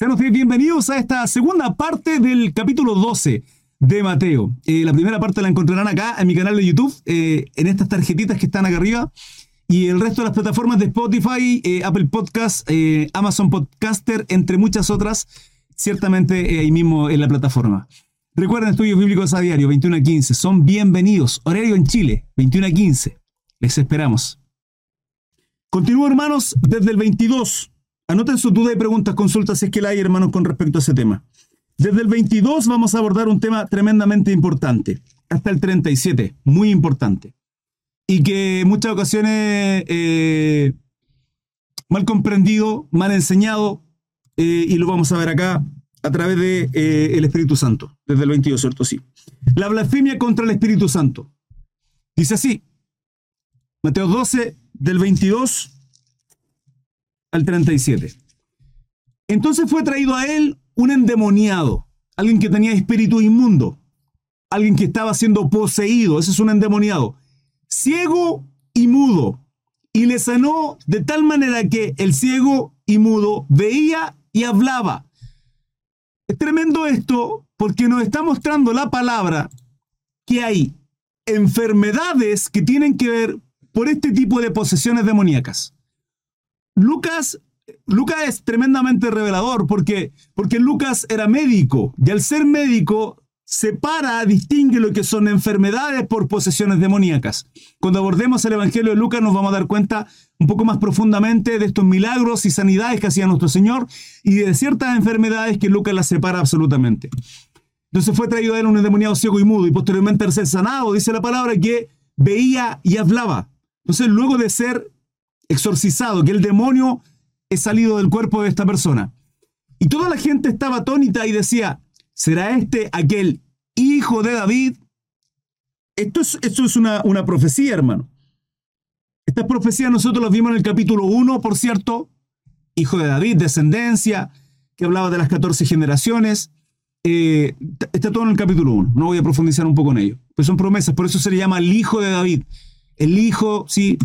Sean ustedes bienvenidos a esta segunda parte del capítulo 12 de Mateo. Eh, la primera parte la encontrarán acá en mi canal de YouTube, eh, en estas tarjetitas que están acá arriba. Y el resto de las plataformas de Spotify, eh, Apple Podcast, Amazon Podcaster, entre muchas otras, ciertamente ahí mismo en la plataforma. Recuerden, estudios bíblicos a diario, 21 a 15. Son bienvenidos. Horario en Chile, 21 a 15. Les esperamos. Continúo, hermanos, desde el 22 Anoten sus dudas y preguntas, consultas si es que la hay, hermanos, con respecto a ese tema. Desde el 22 vamos a abordar un tema tremendamente importante, hasta el 37, muy importante. Y que en muchas ocasiones eh, mal comprendido, mal enseñado, eh, y lo vamos a ver acá a través del de, eh, Espíritu Santo, desde el 22, ¿cierto? Sí. La blasfemia contra el Espíritu Santo. Dice así, Mateo 12, del 22 al 37. Entonces fue traído a él un endemoniado, alguien que tenía espíritu inmundo, alguien que estaba siendo poseído, ese es un endemoniado, ciego y mudo, y le sanó de tal manera que el ciego y mudo veía y hablaba. Es tremendo esto porque nos está mostrando la palabra que hay enfermedades que tienen que ver por este tipo de posesiones demoníacas. Lucas, Lucas es tremendamente revelador porque, porque Lucas era médico y al ser médico separa, distingue lo que son enfermedades por posesiones demoníacas. Cuando abordemos el Evangelio de Lucas nos vamos a dar cuenta un poco más profundamente de estos milagros y sanidades que hacía nuestro Señor y de ciertas enfermedades que Lucas las separa absolutamente. Entonces fue traído a él un endemoniado ciego y mudo y posteriormente al ser sanado, dice la palabra, que veía y hablaba. Entonces luego de ser exorcizado, que el demonio es salido del cuerpo de esta persona. Y toda la gente estaba atónita y decía, ¿será este aquel hijo de David? Esto es, esto es una, una profecía, hermano. Esta profecía nosotros la vimos en el capítulo 1, por cierto, hijo de David, descendencia, que hablaba de las 14 generaciones. Eh, está todo en el capítulo 1, no voy a profundizar un poco en ello. Pues son promesas, por eso se le llama el hijo de David. El hijo, sí,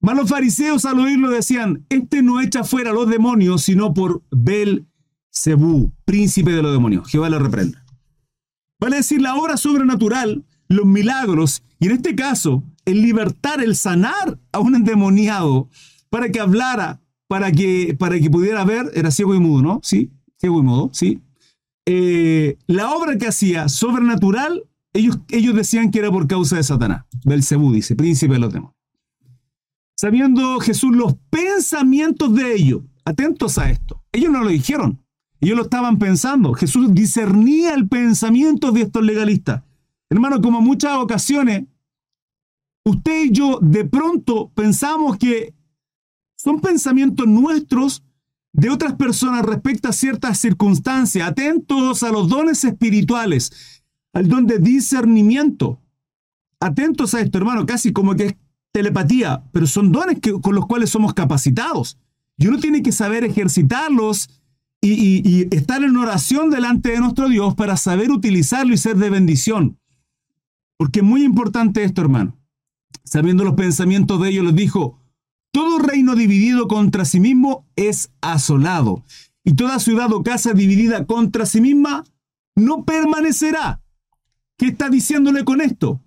mas los fariseos al oírlo decían, este no echa fuera los demonios, sino por Bel-Zebú, príncipe de los demonios. Jehová le reprenda. Vale decir, la obra sobrenatural, los milagros, y en este caso, el libertar, el sanar a un endemoniado para que hablara, para que, para que pudiera ver, era ciego y mudo, ¿no? Sí, ciego y mudo, sí. Eh, la obra que hacía sobrenatural, ellos, ellos decían que era por causa de Satanás. Belcebú dice, príncipe de los demonios sabiendo Jesús los pensamientos de ellos. Atentos a esto. Ellos no lo dijeron. Ellos lo estaban pensando. Jesús discernía el pensamiento de estos legalistas. Hermano, como muchas ocasiones, usted y yo de pronto pensamos que son pensamientos nuestros de otras personas respecto a ciertas circunstancias. Atentos a los dones espirituales, al don de discernimiento. Atentos a esto, hermano, casi como que telepatía, pero son dones con los cuales somos capacitados. Y uno tiene que saber ejercitarlos y, y, estar en oración delante de nuestro Dios para saber utilizarlo y ser de bendición. Porque es muy importante esto, hermano. Sabiendo los pensamientos de ellos, les dijo, todo reino dividido contra sí mismo es asolado, y toda ciudad o casa dividida contra sí misma no permanecerá. ¿Qué está diciéndole con esto?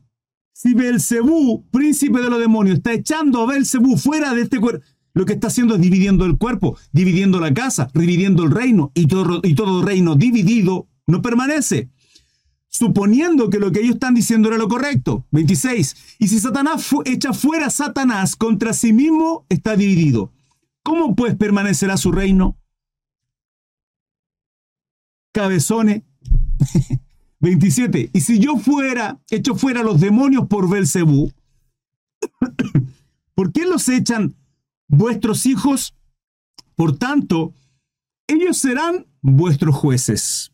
Si Belcebú, príncipe de los demonios, está echando a Belcebú fuera de este cuerpo, lo que está haciendo es dividiendo el cuerpo, dividiendo la casa, dividiendo el reino, y todo, y todo reino dividido no permanece. Suponiendo que lo que ellos están diciendo era lo correcto. 26. Y si Satanás echa fuera a Satanás contra sí mismo, está dividido. ¿Cómo pues permanecerá su reino? Cabezones. 27. Y si yo fuera, hecho fuera los demonios por Belcebú, ¿por qué los echan vuestros hijos? Por tanto, ellos serán vuestros jueces.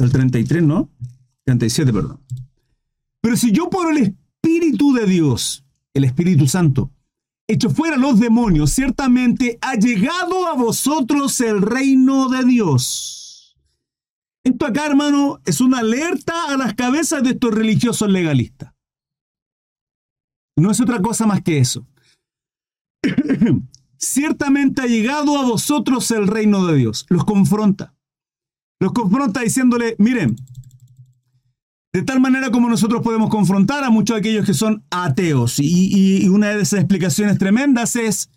El 33, ¿no? 37, perdón. Pero si yo por el Espíritu de Dios, el Espíritu Santo, hecho fuera los demonios, ciertamente ha llegado a vosotros el reino de Dios. Esto acá, hermano, es una alerta a las cabezas de estos religiosos legalistas. No es otra cosa más que eso. ciertamente ha llegado a vosotros el reino de Dios. Los confronta. Los confronta diciéndole, miren, de tal manera como nosotros podemos confrontar a muchos de aquellos que son ateos. Y, una de esas explicaciones tremendas es,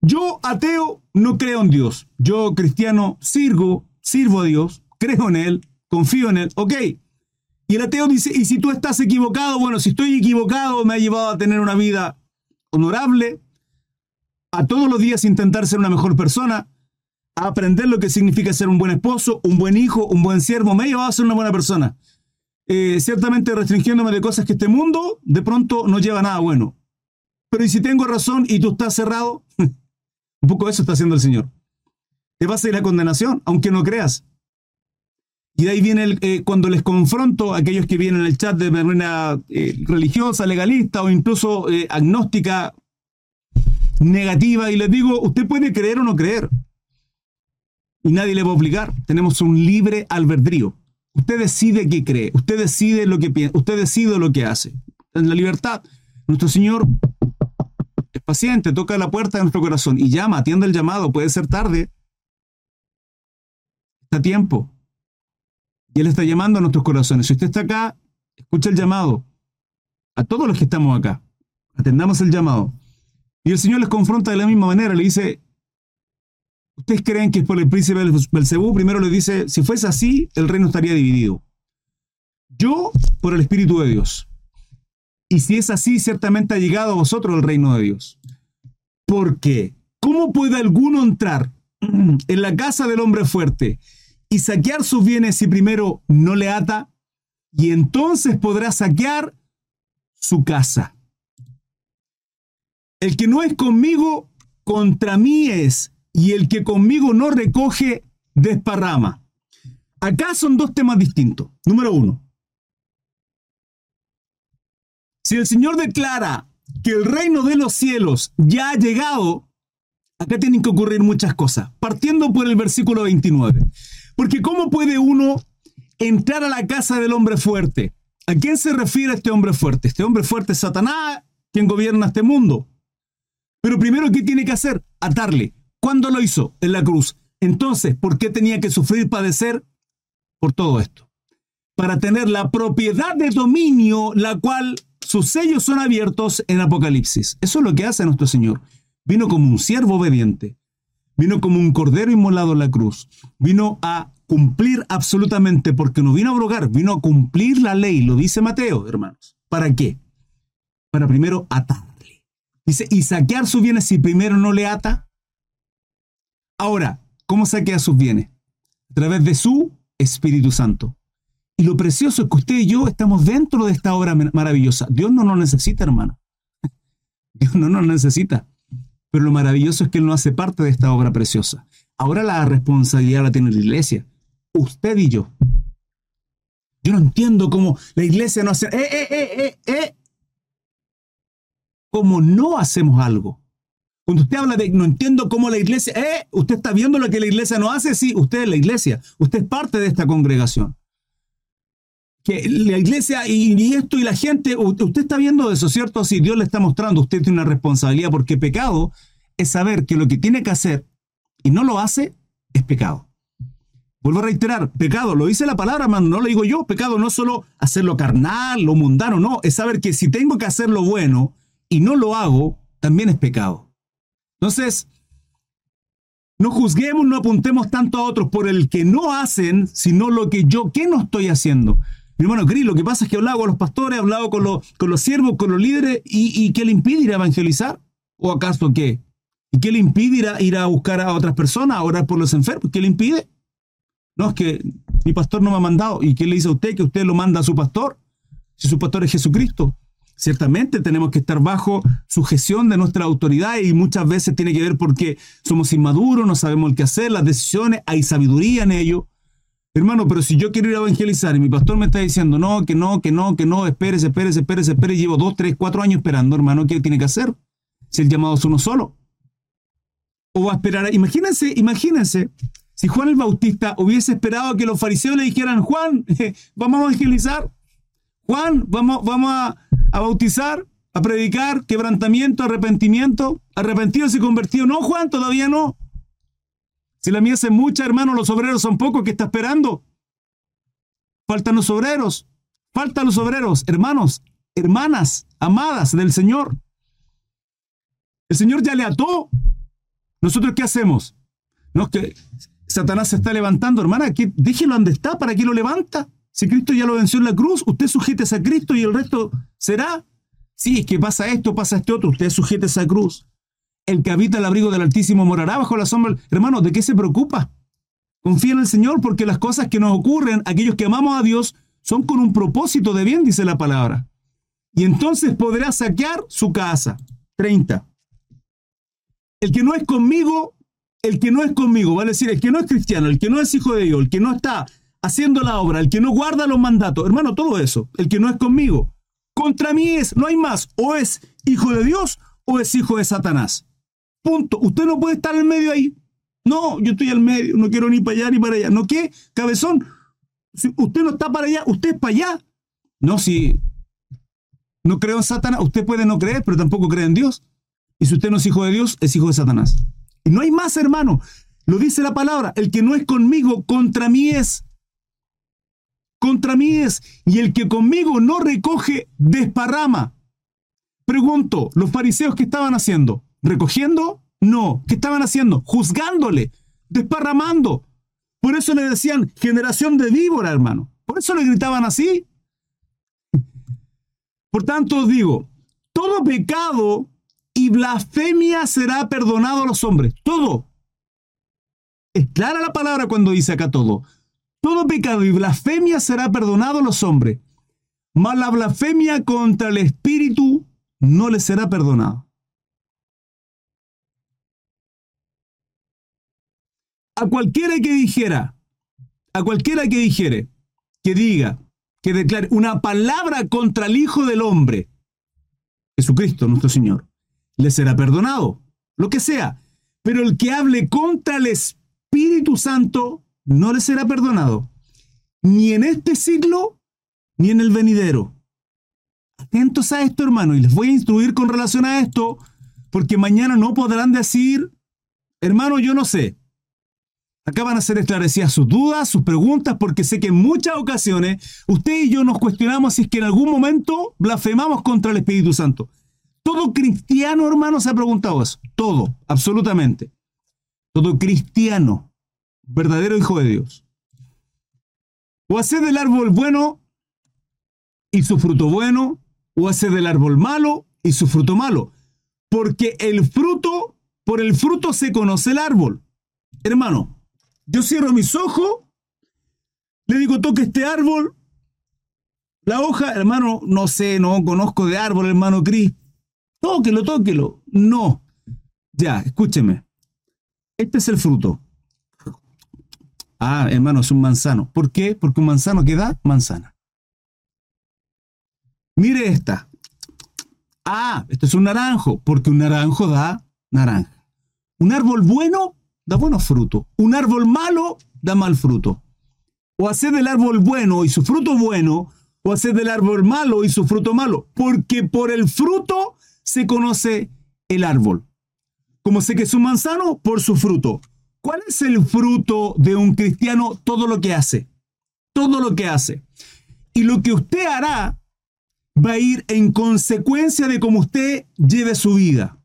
yo ateo no creo en Dios. Yo cristiano sirvo, sirvo a Dios, creo en Él, confío en Él. Ok. Y el ateo dice, y si tú estás equivocado, bueno, si estoy equivocado, me ha llevado a tener una vida honorable, a todos los días intentar ser una mejor persona, a aprender lo que significa ser un buen esposo, un buen hijo, un buen siervo, me ha llevado a ser una buena persona. Eh, ciertamente restringiéndome de cosas que este mundo de pronto no lleva a nada bueno. Pero ¿y si tengo razón y tú estás cerrado? un poco eso está haciendo el Señor. Te vas a ir a condenación, aunque no creas. Y de ahí viene eh, cuando les confronto a aquellos que vienen en el chat de manera eh, religiosa, legalista o incluso agnóstica, negativa, y les digo, usted puede creer o no creer y nadie le va a obligar. Tenemos un libre albedrío. Usted decide qué cree, usted decide lo que piensa, usted decide lo que hace. En la libertad, nuestro Señor es paciente, toca la puerta de nuestro corazón y llama, atiende el llamado, puede ser tarde. Está tiempo. Y Él está llamando a nuestros corazones. Si usted está acá, escucha el llamado. A todos los que estamos acá, atendamos el llamado. Y el Señor les confronta de la misma manera, le dice, ¿Ustedes creen que es por el príncipe Belcebú? Primero le dice, si fuese así, el reino estaría dividido. Yo por el Espíritu de Dios. Y si es así, ciertamente ha llegado a vosotros el reino de Dios. Porque, ¿cómo puede alguno entrar en la casa del hombre fuerte y saquear sus bienes si primero no le ata? Y entonces podrá saquear su casa. El que no es conmigo, contra mí es y el que conmigo no recoge, desparrama. Acá son dos temas distintos. Número uno, si el Señor declara que el reino de los cielos ya ha llegado, acá tienen que ocurrir muchas cosas, partiendo por el versículo 29. Porque ¿cómo puede uno entrar a la casa del hombre fuerte? ¿A quién se refiere este hombre fuerte? Este hombre fuerte es Satanás, quien gobierna este mundo. Pero primero, ¿qué tiene que hacer? Atarle. ¿Cuándo lo hizo? En la cruz. Entonces, ¿por qué tenía que sufrir, padecer? Por todo esto. Para tener la propiedad de dominio, la cual sus sellos son abiertos en Apocalipsis. Eso es lo que hace nuestro Señor. Vino como un siervo obediente. Vino como un cordero inmolado en la cruz. Vino a cumplir absolutamente, porque no vino a abrogar, vino a cumplir la ley, lo dice Mateo, hermanos. ¿Para qué? Para primero atarle. Dice, y saquear sus bienes si primero no le ata. Ahora, ¿cómo saquea sus bienes? A través de su Espíritu Santo. Y lo precioso es que usted y yo estamos dentro de esta obra maravillosa. Dios no nos necesita, hermano. Dios no nos necesita. Pero lo maravilloso es que Él no hace parte de esta obra preciosa. Ahora la responsabilidad la tiene la iglesia. Usted y yo. Yo no entiendo cómo la iglesia no hace... ¡Eh, eh, eh, eh, eh! ¿Cómo no hacemos algo? Cuando usted habla de no entiendo cómo la iglesia, ¿eh? ¿Usted está viendo lo que la iglesia no hace? Sí, usted es la iglesia. Usted es parte de esta congregación. Que la iglesia y, esto y la gente, usted está viendo eso, ¿cierto? Si Dios le está mostrando, usted tiene una responsabilidad porque pecado es saber que lo que tiene que hacer y no lo hace es pecado. Vuelvo a reiterar, pecado, lo dice la palabra, hermano, no lo digo yo, pecado no es solo hacerlo carnal, lo mundano, no, es saber que si tengo que hacer lo bueno y no lo hago, también es pecado. Entonces, no juzguemos, no apuntemos tanto a otros por el que no hacen, sino lo que yo, ¿qué no estoy haciendo? Mi hermano Cris, lo que pasa es que he hablado con los pastores, he hablado con los, con los siervos, con los líderes, y, ¿qué le impide ir a evangelizar? ¿O acaso qué? ¿Y qué le impide ir a, buscar a otras personas, a orar por los enfermos? ¿Qué le impide? No, es que mi pastor no me ha mandado. ¿Y qué le dice a usted que usted lo manda a su pastor? Si su pastor es Jesucristo. Ciertamente tenemos que estar bajo sujeción de nuestra autoridad y muchas veces tiene que ver porque somos inmaduros, no sabemos el hacer, las decisiones, hay sabiduría en ello. Hermano, pero si yo quiero ir a evangelizar y mi pastor me está diciendo no, que no, que no, que no, espérese, espérese, espérese, espérese, llevo dos, tres, cuatro años esperando, hermano, ¿qué tiene que hacer? Si el llamado es uno solo. O va a esperar, imagínense, imagínense, si Juan el Bautista hubiese esperado que los fariseos le dijeran, Juan, vamos a evangelizar, Juan, vamos, vamos a, bautizar. a predicar quebrantamiento, arrepentimiento, arrepentidos y convertidos. No, Juan, todavía no. Si la mies es mucha, hermano, los obreros son pocos, ¿qué está esperando? Faltan los obreros, faltan los obreros, hermanos, hermanas, amadas del Señor. El Señor ya le ató. ¿Nosotros qué hacemos? No, que Satanás se está levantando, hermana, que déjelo donde está, ¿para qué lo levanta? Si Cristo ya lo venció en la cruz, usted sujete a Cristo y el resto será. Sí, es que pasa esto, pasa este otro, usted sujete a cruz. El que habita el abrigo del Altísimo morará bajo la sombra. Hermano, ¿de qué se preocupa? Confía en el Señor porque las cosas que nos ocurren, aquellos que amamos a Dios, son con un propósito de bien, dice la palabra. Y entonces podrá saquear su casa. 30. El que no es conmigo, el que no es conmigo, vale decir, el que no es cristiano, el que no es hijo de Dios, el que no está haciendo la obra, el que no guarda los mandatos, hermano, todo eso, el que no es conmigo, contra mí es, no hay más, o es hijo de Dios o es hijo de Satanás. Punto. Usted no puede estar en medio ahí. No, yo estoy al medio, no quiero ni para allá ni para allá. ¿No qué? Cabezón, si usted no está para allá, usted es para allá. No, si no creo en Satanás, usted puede no creer, pero tampoco cree en Dios. Y si usted no es hijo de Dios, es hijo de Satanás. Y no hay más, hermano. Lo dice la palabra, el que no es conmigo, contra mí es. Contra mí es. Y el que conmigo no recoge, desparrama. Pregunto, ¿los fariseos qué estaban haciendo? ¿Recogiendo? No. ¿Qué estaban haciendo? Juzgándole, desparramando. Por eso le decían generación de víbora, hermano. Por eso le gritaban así. Por tanto os digo, todo pecado y blasfemia será perdonado a los hombres. Todo. Es clara la palabra cuando dice acá todo. Todo pecado y blasfemia será perdonado a los hombres. Mas la blasfemia contra el Espíritu no le será perdonado. A cualquiera que dijera, a cualquiera que dijere, que diga, que declare una palabra contra el Hijo del Hombre, Jesucristo nuestro Señor, le será perdonado, lo que sea. Pero el que hable contra el Espíritu Santo no le será perdonado, ni en este siglo, ni en el venidero. Atentos a esto, hermano, y les voy a instruir con relación a esto, porque mañana no podrán decir, hermano, yo no sé. Acá van a ser esclarecidas sus dudas, sus preguntas, porque sé que en muchas ocasiones usted y yo nos cuestionamos si es que en algún momento blasfemamos contra el Espíritu Santo. Todo cristiano, hermano, se ha preguntado eso. Todo, absolutamente. Todo cristiano, verdadero hijo de Dios. O hacer del árbol bueno y su fruto bueno, o hacer del árbol malo y su fruto malo. Porque el fruto, por el fruto se conoce el árbol. Hermano, yo cierro mis ojos, le digo, toque este árbol, la hoja, hermano, no sé, no conozco de árbol, hermano Cris. Tóquelo, tóquelo. No. Ya, escúcheme. Este es el fruto. Ah, hermano, es un manzano. ¿Por qué? Porque un manzano que da manzana. Mire esta. Ah, esto es un naranjo, porque un naranjo da naranja. Un árbol bueno da buenos frutos. Un árbol malo da mal fruto. O hacer del árbol bueno y su fruto bueno, o hacer del árbol malo y su fruto malo. Porque por el fruto se conoce el árbol. Como sé que es un manzano, por su fruto. ¿Cuál es el fruto de un cristiano? Todo lo que hace. Todo lo que hace. Y lo que usted hará va a ir en consecuencia de cómo usted lleve su vida.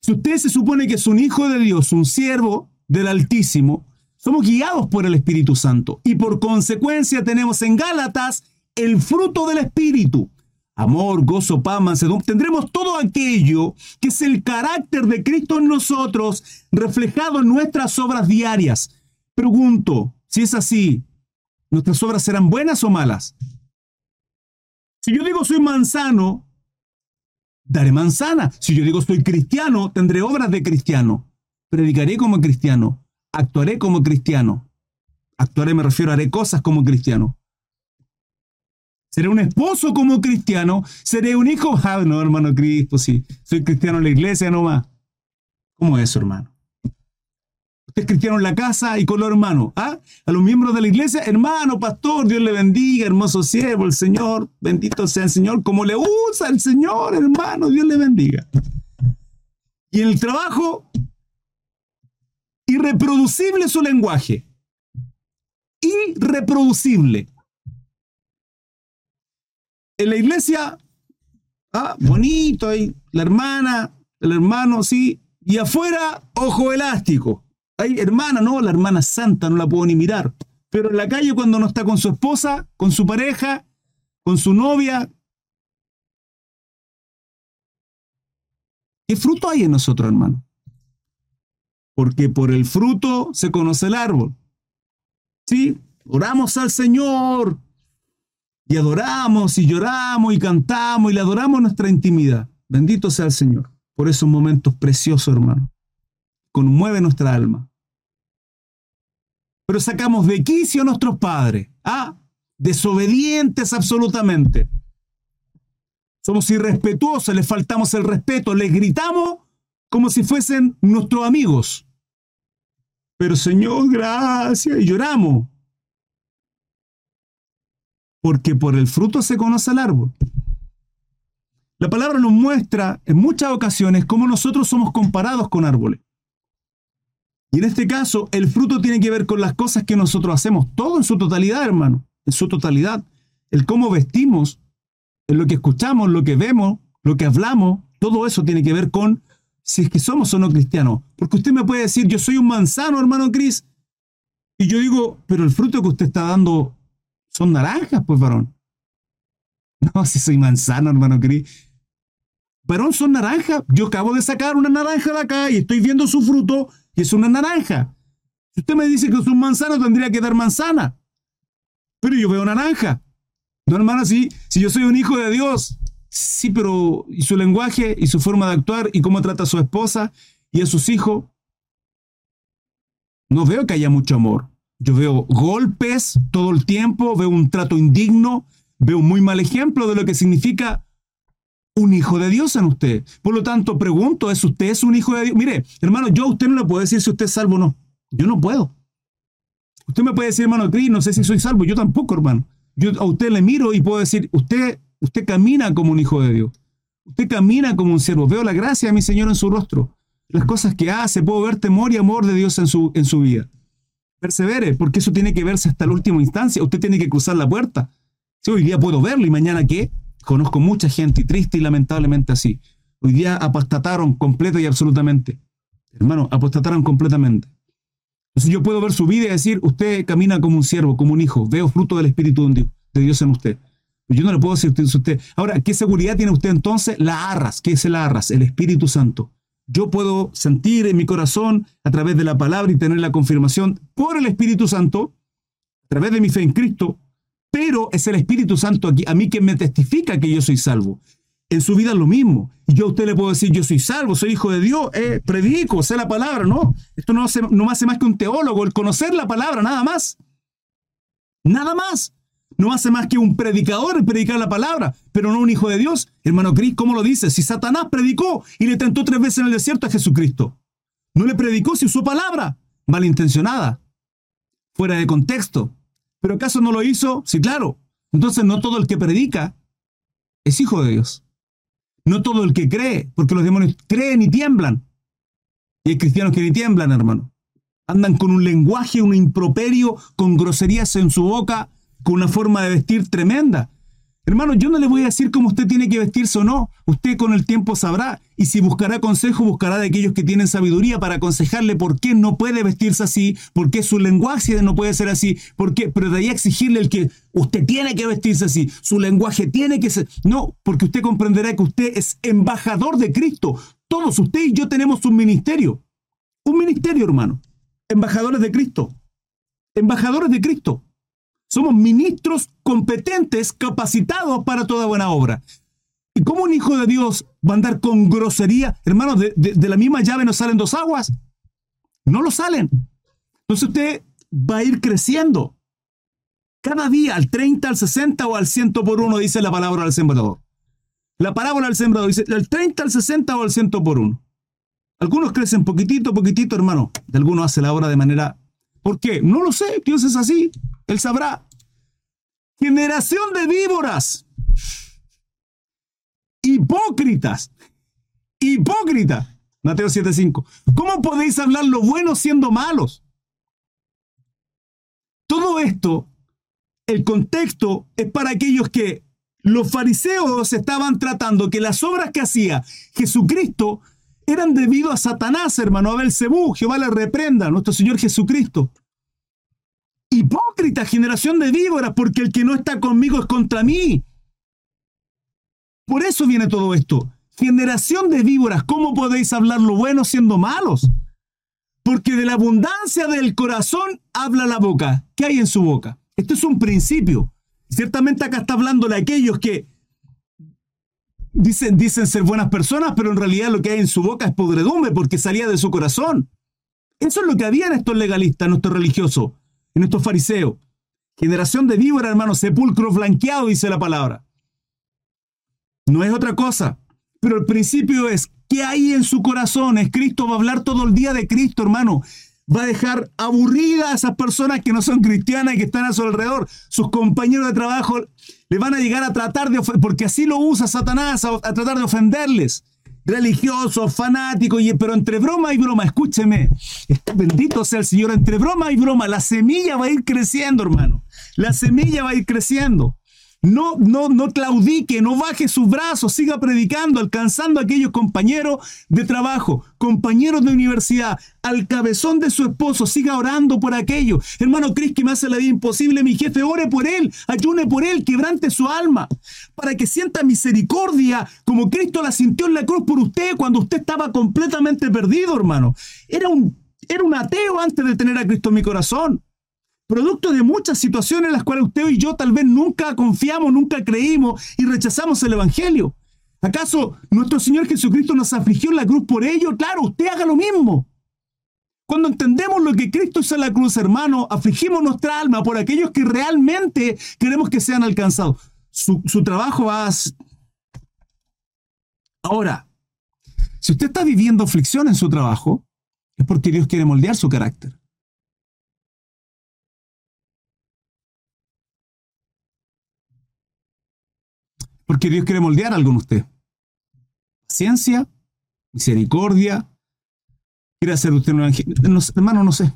Si usted se supone que es un hijo de Dios, un siervo del Altísimo, somos guiados por el Espíritu Santo y por consecuencia tenemos en Gálatas el fruto del Espíritu amor, gozo, paz, mansedumbre, tendremos todo aquello que es el carácter de Cristo en nosotros reflejado en nuestras obras diarias. Pregunto, si es así, ¿nuestras obras serán buenas o malas? Si yo digo soy manzano, daré manzana. Si yo digo soy cristiano, tendré obras de cristiano. Predicaré como cristiano. Actuaré como cristiano. Actuaré, me refiero, haré cosas como cristiano. ¿Seré un esposo como cristiano? ¿Seré un hijo? Ah, no, hermano Cristo, sí. Soy cristiano en la iglesia nomás. ¿Cómo es eso, hermano? Usted es cristiano en la casa y con los hermanos. ¿ah? A los miembros de la iglesia, hermano, pastor, Dios le bendiga, hermoso siervo, el Señor, bendito sea el Señor, como le usa el Señor, hermano, Dios le bendiga. Y en el trabajo, irreproducible su lenguaje. Irreproducible. En la iglesia, ah, bonito ahí, la hermana, el hermano, sí, y afuera, ojo elástico. Hay hermana, no, la hermana santa, no la puedo ni mirar. Pero en la calle cuando no está con su esposa, con su pareja, con su novia, ¿qué fruto hay en nosotros, hermano? Porque por el fruto se conoce el árbol. Sí, oramos al Señor y adoramos y lloramos y cantamos y le adoramos nuestra intimidad. Bendito sea el Señor por esos momentos preciosos, hermano. Conmueve nuestra alma. Pero sacamos de quicio a nuestros padres, ¿ah? Desobedientes absolutamente. Somos irrespetuosos, les faltamos el respeto, les gritamos como si fuesen nuestros amigos. Pero Señor, gracias, y lloramos. Porque por el fruto se conoce el árbol. La palabra nos muestra en muchas ocasiones cómo nosotros somos comparados con árboles. Y en este caso, el fruto tiene que ver con las cosas que nosotros hacemos, todo en su totalidad, hermano, en su totalidad. El cómo vestimos, en lo que escuchamos, lo que vemos, lo que hablamos, todo eso tiene que ver con si es que somos o no cristianos. Porque usted me puede decir, yo soy un manzano, hermano Cris, y yo digo, pero el fruto que usted está dando son naranjas, pues varón. No, si soy manzano, hermano Cris. Varón, son naranjas. Yo acabo de sacar una naranja de acá y estoy viendo su fruto y es una naranja. Si usted me dice que es un manzano, tendría que dar manzana. Pero yo veo naranja. No, hermano, sí. Si yo soy un hijo de Dios, sí, pero ¿y su lenguaje y su forma de actuar y cómo trata a su esposa y a sus hijos? No veo que haya mucho amor. Yo veo golpes todo el tiempo, veo un trato indigno, veo un muy mal ejemplo de lo que significa un hijo de Dios en usted. Por lo tanto, pregunto, ¿es usted es un hijo de Dios? Mire, hermano, yo a usted no le puedo decir si usted es salvo o no. Yo no puedo. Usted me puede decir, hermano Cris, no sé si soy salvo. Yo tampoco, hermano. Yo a usted le miro y puedo decir, usted, usted camina como un hijo de Dios. Usted camina como un siervo. Veo la gracia de mi Señor en su rostro. Las cosas que hace, puedo ver temor y amor de Dios en su, en su vida. Persevere, porque eso tiene que verse hasta la última instancia. Usted tiene que cruzar la puerta. Si hoy día puedo verlo y mañana qué, Conozco mucha gente y triste y lamentablemente así. Hoy día apostataron completo y absolutamente. Hermano, apostataron completamente. Entonces yo puedo ver su vida y decir, usted camina como un siervo, como un hijo, veo fruto del Espíritu de Dios en usted. Yo no le puedo decir a usted. Ahora, ¿qué seguridad tiene usted entonces? La arras. ¿Qué es el arras? El Espíritu Santo. Yo puedo sentir en mi corazón a través de la palabra y tener la confirmación por el Espíritu Santo, a través de mi fe en Cristo, pero es el Espíritu Santo aquí, a mí que me testifica que yo soy salvo. En su vida es lo mismo. Y yo a usted le puedo decir, yo soy salvo, soy hijo de Dios, eh, predico, sé la palabra. No, esto no, hace, no me hace más que un teólogo, el conocer la palabra, nada más. Nada más. No hace más que un predicador predicar la palabra, pero no un hijo de Dios. Hermano Cris, ¿cómo lo dice? Si Satanás predicó y le tentó tres veces en el desierto a Jesucristo, no le predicó si usó palabra malintencionada, fuera de contexto. ¿Pero acaso no lo hizo? Sí, claro. Entonces no todo el que predica es hijo de Dios. No todo el que cree, porque los demonios creen y tiemblan. Y hay cristianos que ni tiemblan, hermano. Andan con un lenguaje, un improperio, con groserías en su boca, con una forma de vestir tremenda. Hermano, yo no le voy a decir cómo usted tiene que vestirse o no. Usted con el tiempo sabrá. Y si buscará consejo, buscará de aquellos que tienen sabiduría para aconsejarle por qué no puede vestirse así, por qué su lenguaje no puede ser así, por qué, pero de ahí exigirle el que usted tiene que vestirse así, su lenguaje tiene que ser. No, porque usted comprenderá que usted es embajador de Cristo. Todos usted y yo tenemos un ministerio. Un ministerio, hermano. Embajadores de Cristo. Embajadores de Cristo. Somos ministros competentes, capacitados para toda buena obra. ¿Y cómo un hijo de Dios va a andar con grosería? Hermanos, de, la misma llave no salen dos aguas. No lo salen. Entonces usted va a ir creciendo. Cada día, al 30, al 60 o al 100 por uno, dice la palabra del sembrador. La parábola del sembrador dice al 30, al 60 o al 100 por uno. Algunos crecen poquitito, poquitito, hermano. De algunos hace la obra de manera... ¿Por qué? No lo sé, Dios es así, Él sabrá. Generación de víboras. Hipócritas. Hipócritas. Mateo 7:5. ¿Cómo podéis hablar lo bueno siendo malos? Todo esto, el contexto es para aquellos que los fariseos estaban tratando que las obras que hacía Jesucristo eran debido a Satanás, hermano, a Belcebú, Jehová le reprenda, nuestro Señor Jesucristo. Hipócrita, generación de víboras, porque el que no está conmigo es contra mí. Por eso viene todo esto. Generación de víboras, ¿cómo podéis hablar lo bueno siendo malos? Porque de la abundancia del corazón habla la boca. ¿Qué hay en su boca? Esto es un principio. Ciertamente acá está hablando de aquellos que dicen, dicen ser buenas personas, pero en realidad lo que hay en su boca es podredumbre porque salía de su corazón. Eso es lo que había en estos legalistas, en estos religiosos, en estos fariseos. Generación de víboras, hermano, sepulcro blanqueado, dice la palabra. No es otra cosa. Pero el principio es, ¿qué hay en su corazón? Es Cristo, va a hablar todo el día de Cristo, hermano. Va a dejar aburridas a esas personas que no son cristianas y que están a su alrededor. Sus compañeros de trabajo le van a llegar a tratar de porque así lo usa Satanás, a, tratar de ofenderles. Religiosos, fanáticos, y, pero entre broma y broma, escúcheme, bendito sea el Señor, entre broma y broma, la semilla va a ir creciendo, hermano. La semilla va a ir creciendo. No, no, no claudique, no baje sus brazos, siga predicando, alcanzando a aquellos compañeros de trabajo, compañeros de universidad, al cabezón de su esposo, siga orando por aquello. Hermano Cris, que me hace la vida imposible, mi jefe, ore por él, ayune por él, quebrante su alma, para que sienta misericordia como Cristo la sintió en la cruz por usted cuando usted estaba completamente perdido, hermano. Era un, era un ateo antes de tener a Cristo en mi corazón producto de muchas situaciones en las cuales usted y yo tal vez nunca confiamos, nunca creímos y rechazamos el Evangelio. ¿Acaso nuestro Señor Jesucristo nos afligió en la cruz por ello? Claro, usted haga lo mismo. Cuando entendemos lo que Cristo hizo en la cruz, hermano, afligimos nuestra alma por aquellos que realmente queremos que sean alcanzados. Su, trabajo va a... Ahora, si usted está viviendo aflicción en su trabajo, es porque Dios quiere moldear su carácter. Porque Dios quiere moldear algo en usted. Ciencia, misericordia. Quiere hacer usted un evangelio. hermano, no sé.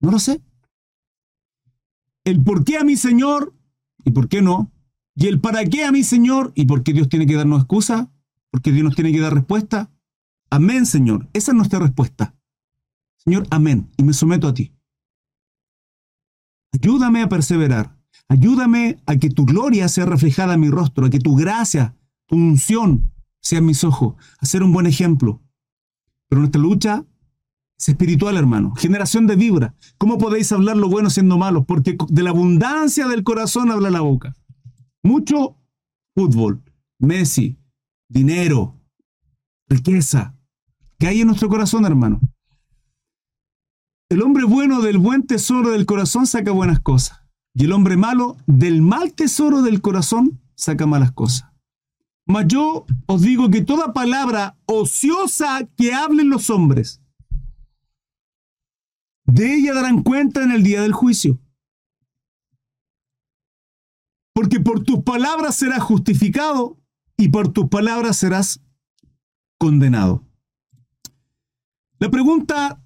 No lo sé. El por qué a mi Señor y por qué no. Y el para qué a mi Señor y por qué Dios tiene que darnos excusa. Porque Dios nos tiene que dar respuesta. Amén, Señor. Esa es nuestra respuesta. Señor, amén. Y me someto a ti. Ayúdame a perseverar. Ayúdame a que tu gloria sea reflejada en mi rostro, a que tu gracia, tu unción sea mis ojos, a ser un buen ejemplo. Pero nuestra lucha es espiritual, hermano. Generación de vibra. ¿Cómo podéis hablar lo bueno siendo malos? Porque de la abundancia del corazón habla la boca. Mucho fútbol, Messi, dinero, riqueza. ¿Qué hay en nuestro corazón, hermano? El hombre bueno del buen tesoro del corazón saca buenas cosas. Y el hombre malo, del mal tesoro del corazón, saca malas cosas. Mas yo os digo que toda palabra ociosa que hablen los hombres, de ella darán cuenta en el día del juicio. Porque por tus palabras serás justificado y por tus palabras serás condenado. La pregunta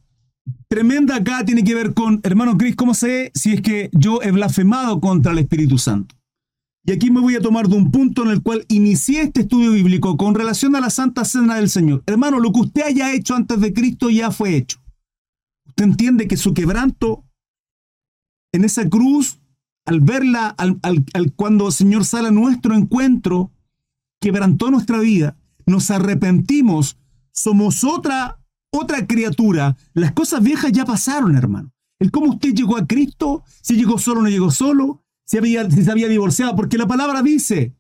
tremenda acá tiene que ver con, hermano Cris, ¿cómo sé si es que yo he blasfemado contra el Espíritu Santo? Y aquí me voy a tomar de un punto en el cual inicié este estudio bíblico con relación a la Santa Cena del Señor. Hermano, lo que usted haya hecho antes de Cristo ya fue hecho. Usted entiende que su quebranto en esa cruz, al verla, al, cuando el Señor sale a nuestro encuentro, quebrantó nuestra vida, nos arrepentimos, somos otra otra criatura. Las cosas viejas ya pasaron, hermano. El cómo usted llegó a Cristo, si llegó solo o no llegó solo, si, había, si se había divorciado, porque la palabra dice,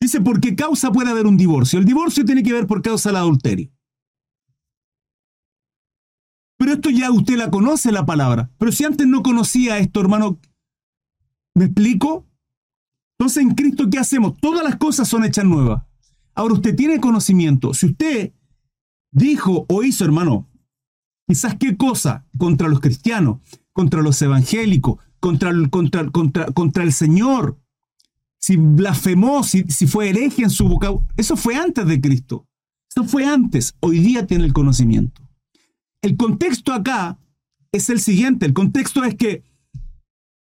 dice, ¿por qué causa puede haber un divorcio? El divorcio tiene que ver por causa del adulterio. Pero esto ya usted la conoce la palabra. Pero si antes no conocía esto, hermano, ¿me explico? Entonces en Cristo, ¿qué hacemos? Todas las cosas son hechas nuevas. Ahora usted tiene conocimiento. Si usted dijo o hizo, hermano, quizás qué cosa contra los cristianos, contra los evangélicos, contra, contra, contra, contra el Señor, si blasfemó, si, si fue hereje en su vocabulario, eso fue antes de Cristo. Eso fue antes, hoy día tiene el conocimiento. El contexto acá es el siguiente, el contexto es que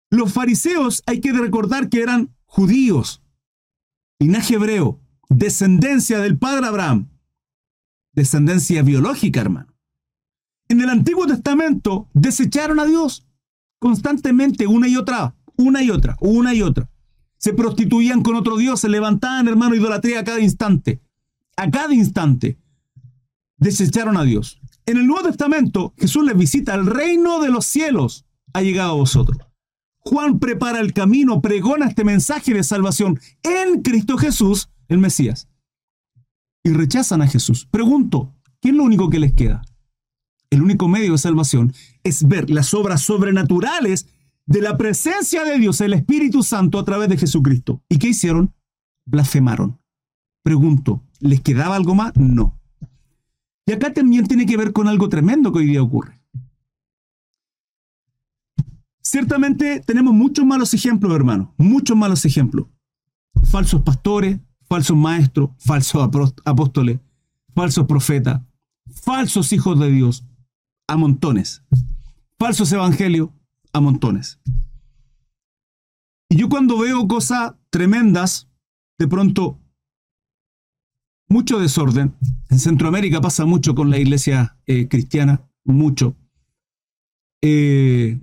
los fariseos hay que recordar que eran judíos, linaje hebreo, descendencia del padre Abraham, descendencia biológica, hermano. En el Antiguo Testamento desecharon a Dios constantemente una y otra, una y otra, una y otra. Se prostituían con otro Dios, se levantaban, hermano, idolatría a cada instante. A cada instante. Desecharon a Dios. En el Nuevo Testamento, Jesús les visita, el reino de los cielos ha llegado a vosotros. Juan prepara el camino, pregona este mensaje de salvación en Cristo Jesús, el Mesías. Y rechazan a Jesús. Pregunto, ¿qué es lo único que les queda? El único medio de salvación es ver las obras sobrenaturales de la presencia de Dios, el Espíritu Santo, a través de Jesucristo. ¿Y qué hicieron? Blasfemaron. Pregunto, ¿les quedaba algo más? No. Y acá también tiene que ver con algo tremendo que hoy día ocurre. Ciertamente tenemos muchos malos ejemplos, hermano, muchos malos ejemplos. Falsos pastores, falsos maestros, falsos apóstoles, falsos profetas, falsos hijos de Dios, a montones. Falsos evangelios, a montones. Y yo cuando veo cosas tremendas, de pronto mucho desorden. En Centroamérica pasa mucho con la iglesia eh, cristiana, mucho. Eh,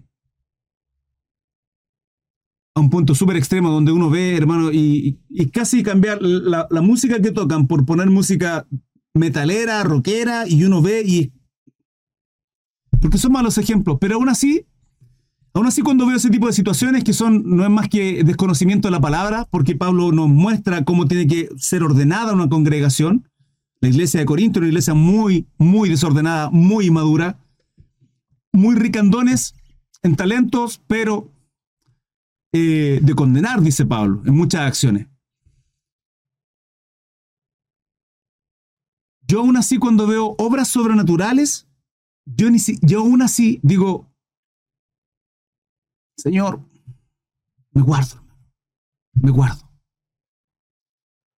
a un punto súper extremo donde uno ve, hermano, y, casi cambiar la, la, música que tocan por poner música metalera, rockera, y uno ve y... Porque son malos ejemplos, pero aún así, aún así cuando veo ese tipo de situaciones que son, no es más que desconocimiento de la palabra, porque Pablo nos muestra cómo tiene que ser ordenada una congregación, la iglesia de Corinto, una iglesia muy, muy desordenada, muy inmadura, muy ricandones en talentos, pero eh, de condenar, dice Pablo, en muchas acciones. Yo aún así cuando veo obras sobrenaturales, yo, ni yo aún así digo, Señor, me guardo, me guardo.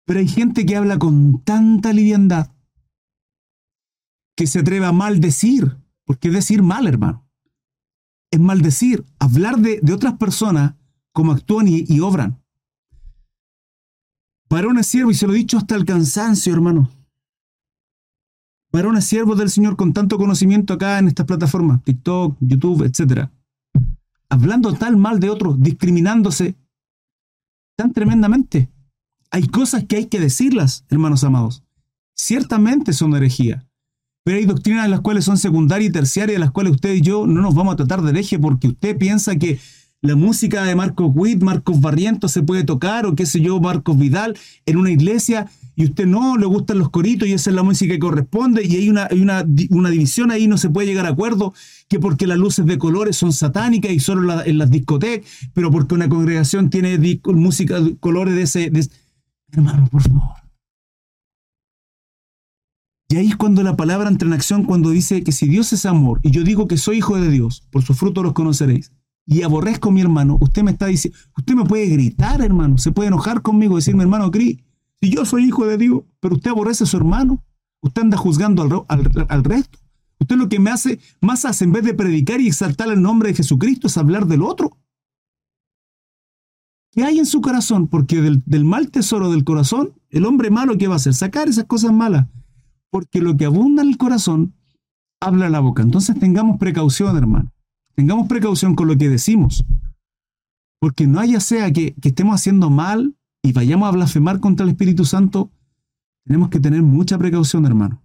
Pero hay gente que habla con tanta liviandad que se atreve a maldecir, porque decir mal, hermano. Es maldecir, hablar de, otras personas como actúan y, obran. Varones siervos, y se lo he dicho hasta el cansancio, hermano. Varones siervos del Señor con tanto conocimiento acá en estas plataformas, TikTok, YouTube, etc. Hablando tal mal de otros, discriminándose tan tremendamente. Hay cosas que hay que decirlas, hermanos amados. Ciertamente son herejía, pero hay doctrinas las cuales son secundarias y terciarias, de las cuales usted y yo no nos vamos a tratar de hereje porque usted piensa que la música de Marcos Witt, Marcos Barrientos se puede tocar, o qué sé yo, Marcos Vidal, en una iglesia, y usted no, le gustan los coritos y esa es la música que corresponde, y hay una, una, una división ahí, no se puede llegar a acuerdo, que porque las luces de colores son satánicas y solo en las discotecas, pero porque una congregación tiene música de colores de ese, de, Hermano, por favor. Y ahí es cuando la palabra entra en acción, cuando dice que si Dios es amor, y yo digo que soy hijo de Dios, por su fruto los conoceréis, y aborrezco a mi hermano, usted me está diciendo, usted me puede gritar, hermano, se puede enojar conmigo, decirme, hermano, Cris, si yo soy hijo de Dios, pero usted aborrece a su hermano, usted anda juzgando al, al resto. Usted lo que me hace, más hace en vez de predicar y exaltar el nombre de Jesucristo, es hablar del otro. ¿Qué hay en su corazón? Porque del, mal tesoro del corazón, el hombre malo, ¿qué va a hacer? Sacar esas cosas malas. Porque lo que abunda en el corazón, habla la boca. Entonces tengamos precaución, hermano. Tengamos precaución con lo que decimos. Porque no haya sea que, estemos haciendo mal y vayamos a blasfemar contra el Espíritu Santo, tenemos que tener mucha precaución, hermano.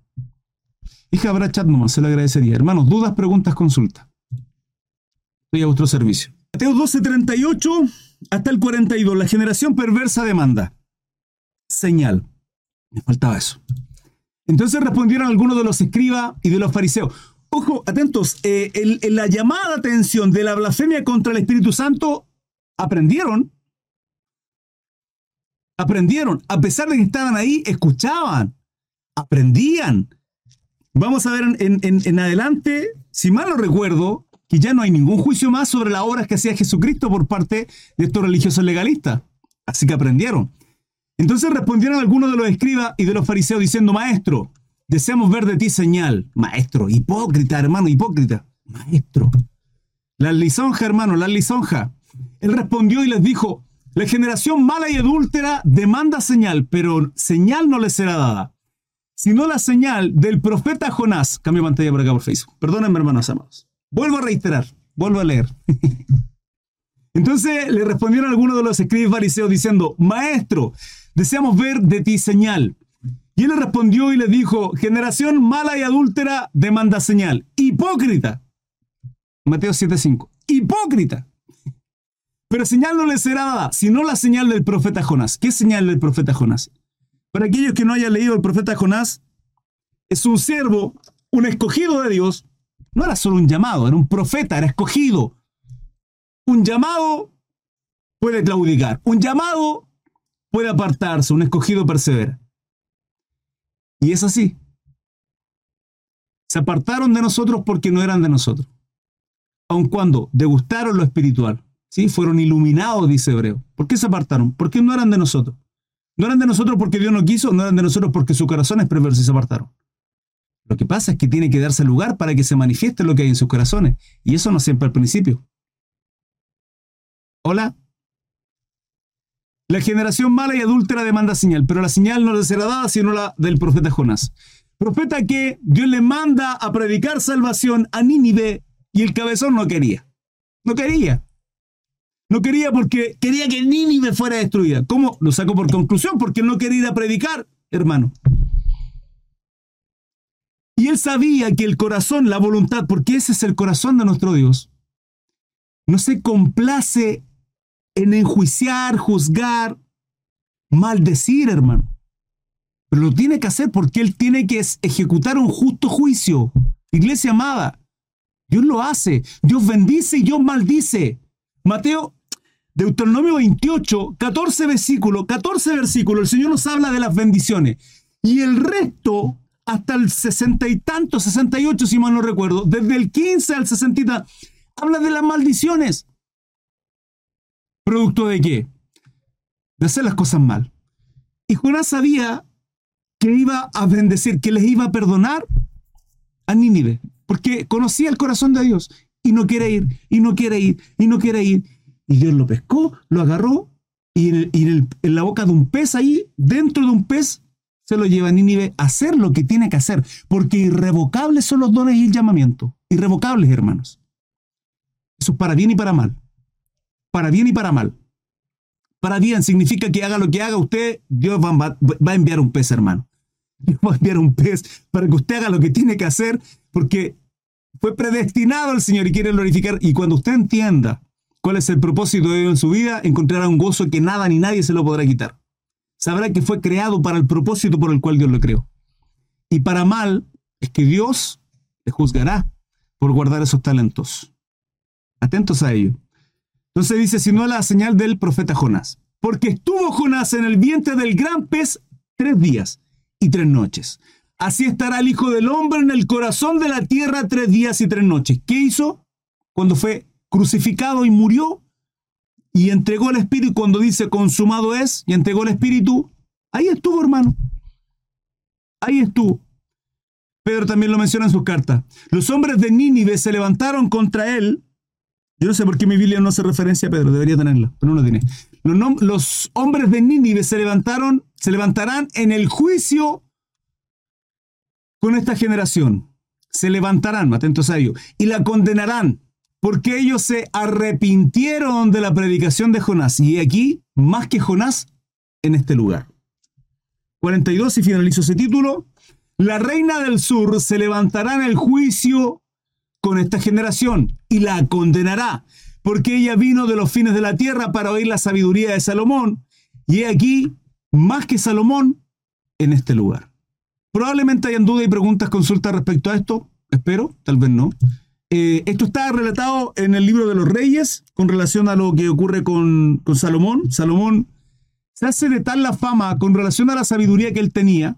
Hija, habrá chat se lo agradecería. Hermanos, dudas, preguntas, consulta. Estoy a vuestro servicio. Mateo 12:38 hasta el 42. La generación perversa demanda. Señal. Me faltaba eso. Entonces respondieron algunos de los escribas y de los fariseos. Ojo, atentos, en, eh, la llamada atención de la blasfemia contra el Espíritu Santo, aprendieron. Aprendieron. A pesar de que estaban ahí, escuchaban. Aprendían. vamos a ver en, en, adelante, si mal no recuerdo, que ya no hay ningún juicio más sobre las obras que hacía Jesucristo por parte de estos religiosos legalistas. Así que aprendieron. Entonces respondieron algunos de los escribas y de los fariseos diciendo, Maestro, deseamos ver de ti señal. Maestro, hipócrita, hermano, hipócrita. Maestro. La lisonja, hermano, la lisonja. Él respondió y les dijo, la generación mala y adúltera demanda señal, pero señal no le será dada, sino la señal del profeta Jonás. Cambio pantalla por acá por Facebook. Perdónenme, hermanos amados. Vuelvo a reiterar, vuelvo a leer. Entonces le respondieron algunos de los escribas fariseos diciendo, Maestro, deseamos ver de ti señal. Y él le respondió y le dijo, generación mala y adúltera demanda señal. Hipócrita. Mateo 7:5. Hipócrita. Pero señal no le será dada, sino la señal del profeta Jonás. ¿Qué señal del profeta Jonás? Para aquellos que no hayan leído el profeta Jonás, es un siervo, un escogido de Dios. No era solo un llamado, era un profeta, era escogido. Un llamado puede claudicar, un llamado puede apartarse, un escogido persevera. Y es así. Se apartaron de nosotros porque no eran de nosotros. Aun cuando degustaron lo espiritual, ¿sí? Fueron iluminados, dice Hebreo. ¿Por qué se apartaron? Porque no eran de nosotros. No eran de nosotros porque Dios no quiso, no eran de nosotros porque su corazón es se apartaron. Lo que pasa es que tiene que darse lugar para que se manifieste lo que hay en sus corazones. Y eso no siempre al principio. Hola. La generación mala y adúltera demanda señal, pero la señal no le será dada sino la del profeta Jonás. Profeta que Dios le manda a predicar salvación a Nínive y el cabezón no quería. No quería. No quería porque quería que Nínive fuera destruida. ¿Cómo? Lo saco por conclusión, porque no quería predicar, hermano. Y él sabía que el corazón, la voluntad, porque ese es el corazón de nuestro Dios, no se complace en enjuiciar, juzgar, maldecir, hermano. Pero lo tiene que hacer porque él tiene que ejecutar un justo juicio. Iglesia amada, Dios lo hace. Dios bendice y Dios maldice. Mateo Deuteronomio 28, 14 versículos, 14 versículos, el Señor nos habla de las bendiciones. Y el resto, hasta el sesenta y tanto, 68 si mal no recuerdo, desde el 15 al 60 y tanto, habla de las maldiciones. ¿Producto de qué? De hacer las cosas mal. Y Jonás sabía que iba a bendecir, que les iba a perdonar a Nínive, porque conocía el corazón de Dios y no quiere ir, y no quiere ir, y no quiere ir. Y Dios lo pescó, lo agarró y, en, la boca de un pez ahí, dentro de un pez, se lo lleva a Nínive a hacer lo que tiene que hacer. Porque irrevocables son los dones y el llamamiento. Irrevocables, hermanos. Eso es para bien y para mal. Para bien y para mal. Para bien significa que haga lo que haga usted, Dios va, a enviar un pez, hermano. Dios va a enviar un pez para que usted haga lo que tiene que hacer, porque fue predestinado el Señor y quiere glorificar. Y cuando usted entienda cuál es el propósito de Dios en su vida, encontrará un gozo que nada ni nadie se lo podrá quitar. Sabrá que fue creado para el propósito por el cual Dios lo creó. Y para mal es que Dios le juzgará por guardar esos talentos. Atentos a ello. Entonces dice, si no la señal del profeta Jonás. Porque estuvo Jonás en el vientre del gran pez tres días y tres noches. Así estará el Hijo del Hombre en el corazón de la tierra tres días y tres noches. ¿Qué hizo cuando fue crucificado y murió y entregó el Espíritu cuando dice consumado es y entregó el Espíritu, ahí estuvo hermano. Ahí estuvo. Pedro también lo menciona en sus cartas. Los hombres de Nínive se levantaron contra él. Yo no sé por qué mi Biblia no hace referencia a Pedro, debería tenerla, pero no la tiene. Los, hombres de Nínive se levantaron, se levantarán en el juicio con esta generación. Se levantarán, atentos a ello, y la condenarán porque ellos se arrepintieron de la predicación de Jonás. Y aquí, más que Jonás, en este lugar. 42 y finalizo ese título. La reina del sur se levantará en el juicio con esta generación y la condenará, porque ella vino de los fines de la tierra para oír la sabiduría de Salomón. Y he aquí, más que Salomón, en este lugar. Probablemente hayan dudas y preguntas, consultas respecto a esto. Espero, tal vez no. Eh, esto está relatado en el libro de los reyes con relación a lo que ocurre con, con Salomón. Salomón se hace de tal la fama con relación a la sabiduría que él tenía